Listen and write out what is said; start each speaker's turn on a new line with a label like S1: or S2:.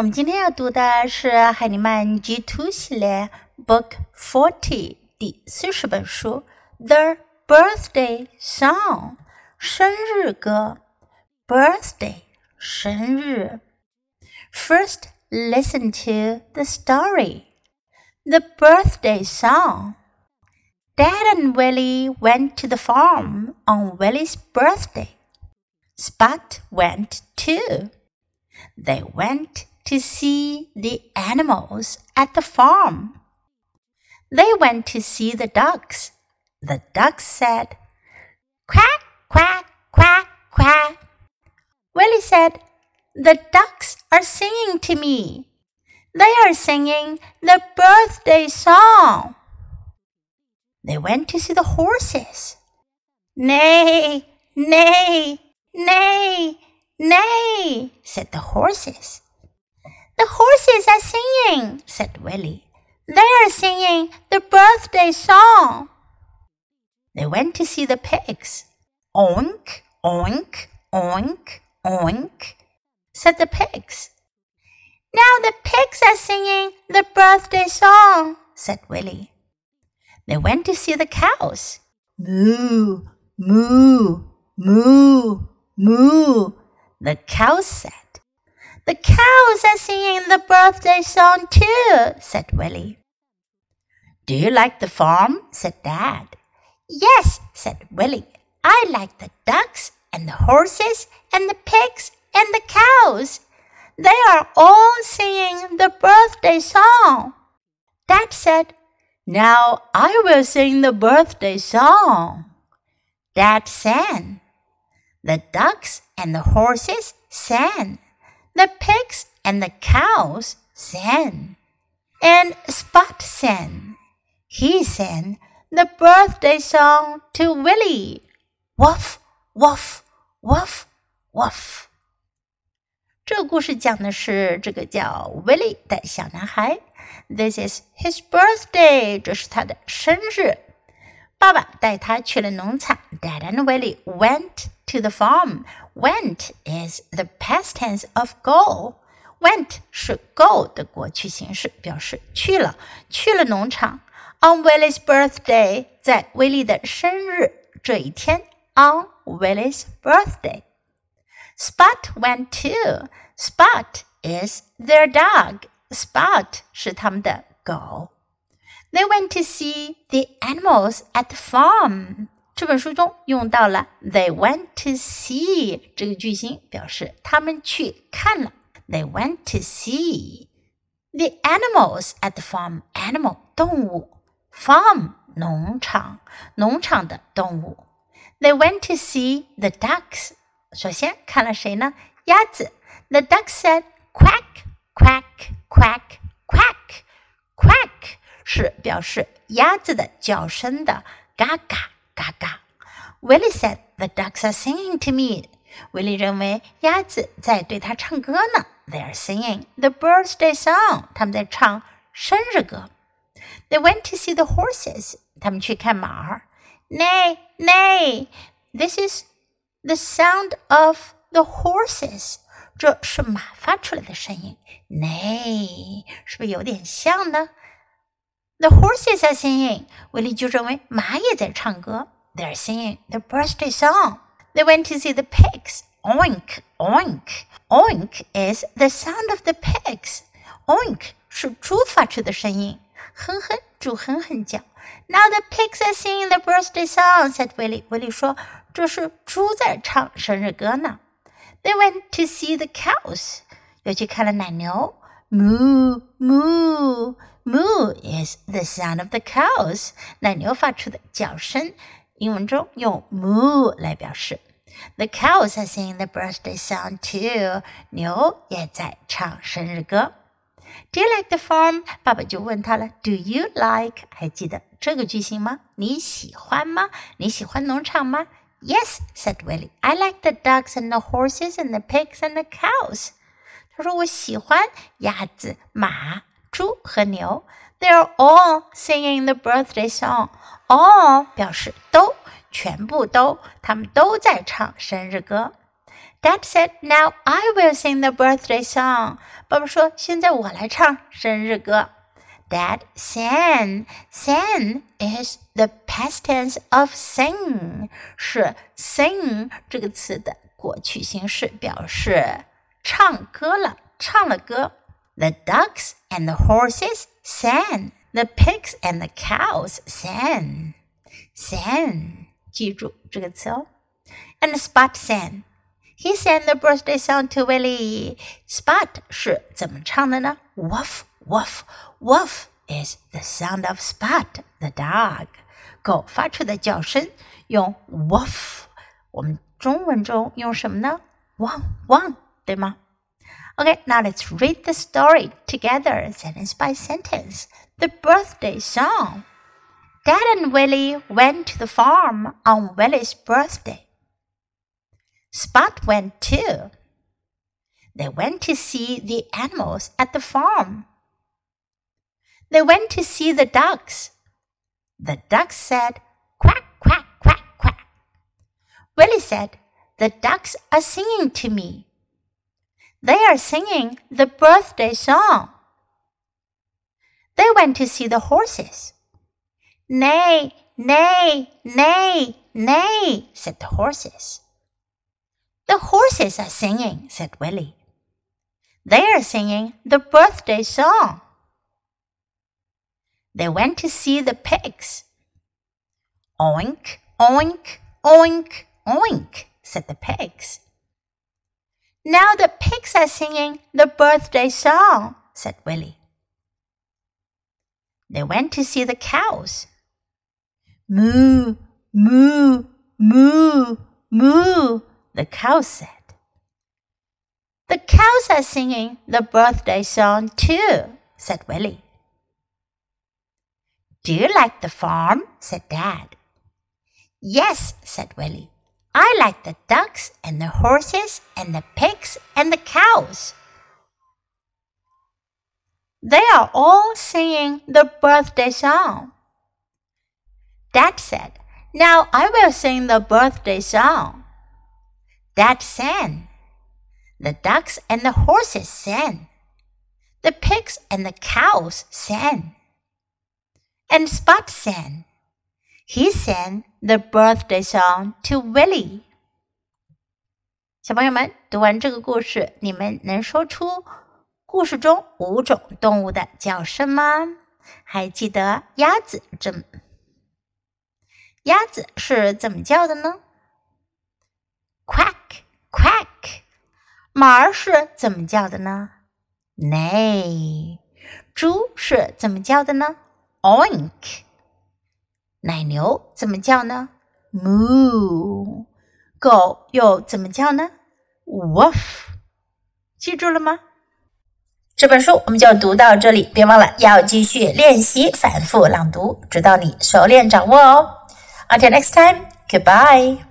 S1: 我们今天要读的是海尼曼 G Two 系列 Book Forty 第四十本书《The Birthday Song》生日歌。Birthday 生日。First, listen to the story. The birthday song. Dad and Willie went to the farm on Willie's birthday. Spot went too. They went to see the animals at the farm. They went to see the ducks. The ducks said, Quack, quack, quack, quack. Willie said, The ducks are singing to me. They are singing the birthday song. They went to see the horses. Nay, nay, nay, nay, said the horses. Horses are singing, said Willie. They are singing the birthday song. They went to see the pigs. Oink, oink, oink, oink, said the pigs. Now the pigs are singing the birthday song, said Willie. They went to see the cows. Moo, moo, moo, moo, the cows said. The cows are singing the birthday song too, said Willie. Do you like the farm? said Dad. Yes, said Willie. I like the ducks and the horses and the pigs and the cows. They are all singing the birthday song. Dad said, Now I will sing the birthday song. Dad sang. The ducks and the horses sang the pigs and the cows sang. And Spot sang. He sang the birthday song to Willie. Woof, woof, woof, woof. 这个故事讲的是这个叫 Willie 的小男孩。This is his birthday，这是他的生日。爸爸带他去了农场。Dad and Willie went to the farm. Went is the past tense of go. Went 是 go 的过去形式，表示去了，去了农场。On Willie's birthday，在威利的生日这一天，on Willie's birthday。Spot went too. Spot is their dog. Spot 是他们的狗。They went to see the animals at the farm. 这本书中用到了 they went to see 这个句型，表示他们去看了。They went to see the animals at the farm. Animal 动物，farm 农场，农场的动物。They went to see the ducks. 首先看了谁呢？鸭子。The ducks said quack, quack, quack, quack, quack 是表示鸭子的叫声的嘎嘎。 嘎嘎。Willie said the ducks are singing to me. willy 认为鸭子在对他唱歌呢。They are singing the birthday song. 他们在唱生日歌。They went to see the horses. 他们去看马儿。Nay, nay, this is the sound of the horses. 这是马发出来的声音。Nay，是不是有点像呢 ？the horses are singing. 威利就认为马也在唱歌。They're singing the birthday song. They went to see the pigs. Oink, oink. Oink is the sound of the pigs. Oink 是猪发出的声音，哼哼，猪哼哼叫。Now the pigs are singing the birthday song," said Willie. 威利说：“这是猪在唱生日歌呢。” They went to see the cows. 又去看了奶牛。 Moo, moo. Moo is the sound of the cows，奶牛发出的叫声。英文中用 moo 来表示。The cows are singing the birthday song too，牛也在唱生日歌。Do you like the farm？爸爸就问他了。Do you like？还记得这个句型吗？你喜欢吗？你喜欢农场吗？Yes，said Willie. I like the ducks and the horses and the pigs and the cows. 他说我喜欢鸭子、马。猪和牛，They're all singing the birthday song. All 表示都，全部都，他们都在唱生日歌。 Dad said, "Now I will sing the birthday song." 爸爸说：“现在我来唱生日歌。” Dad sang. Sang is the past tense of sing. 是 sing 这个词的过去形式，表示 唱歌了，唱了歌。The ducks and the horses sang. The pigs and the cows sang. Sang，记住这个词哦。And Spot sang. He sang the birthday song to Willie. Spot 是怎么唱的呢？Woof, woof, woof is the sound of Spot the dog. 狗发出的叫声用 woof。我们中文中用什么呢？汪汪， 对吗？Okay, now let's read the story together, sentence by sentence. The birthday song. Dad and Willie went to the farm on Willie's birthday. Spot went too. They went to see the animals at the farm. They went to see the ducks. The ducks said, Quack, quack, quack, quack. Willie said, The ducks are singing to me. They are singing the birthday song. They went to see the horses. Nay, nay, nay, nay, said the horses. The horses are singing, said Willie. They are singing the birthday song. They went to see the pigs. Oink, oink, oink, oink, said the pigs. Now the pigs are singing the birthday song, said Willie. They went to see the cows. Moo, moo, moo, moo, the cow said. The cows are singing the birthday song too, said Willie. Do you like the farm? said Dad. Yes, said Willie. I like the ducks and the horses and the pigs and the cows. They are all singing the birthday song. Dad said, Now I will sing the birthday song. Dad sang. The ducks and the horses sang. The pigs and the cows sang. And Spot sang. He sang the birthday song to Willie. 小朋友们，读完这个故事，你们能说出故事中五种动物的叫声吗？还记得鸭子怎鸭子是怎么叫的呢？quack quack，马儿是怎么叫的呢？neigh，猪是怎么叫的呢？oink，奶牛怎么叫呢？moo，狗又怎么叫呢？woof，记住了吗？这本书我们就读到这里，别忘了要继续练习反复朗读，直到你熟练掌握哦。Until next time, goodbye.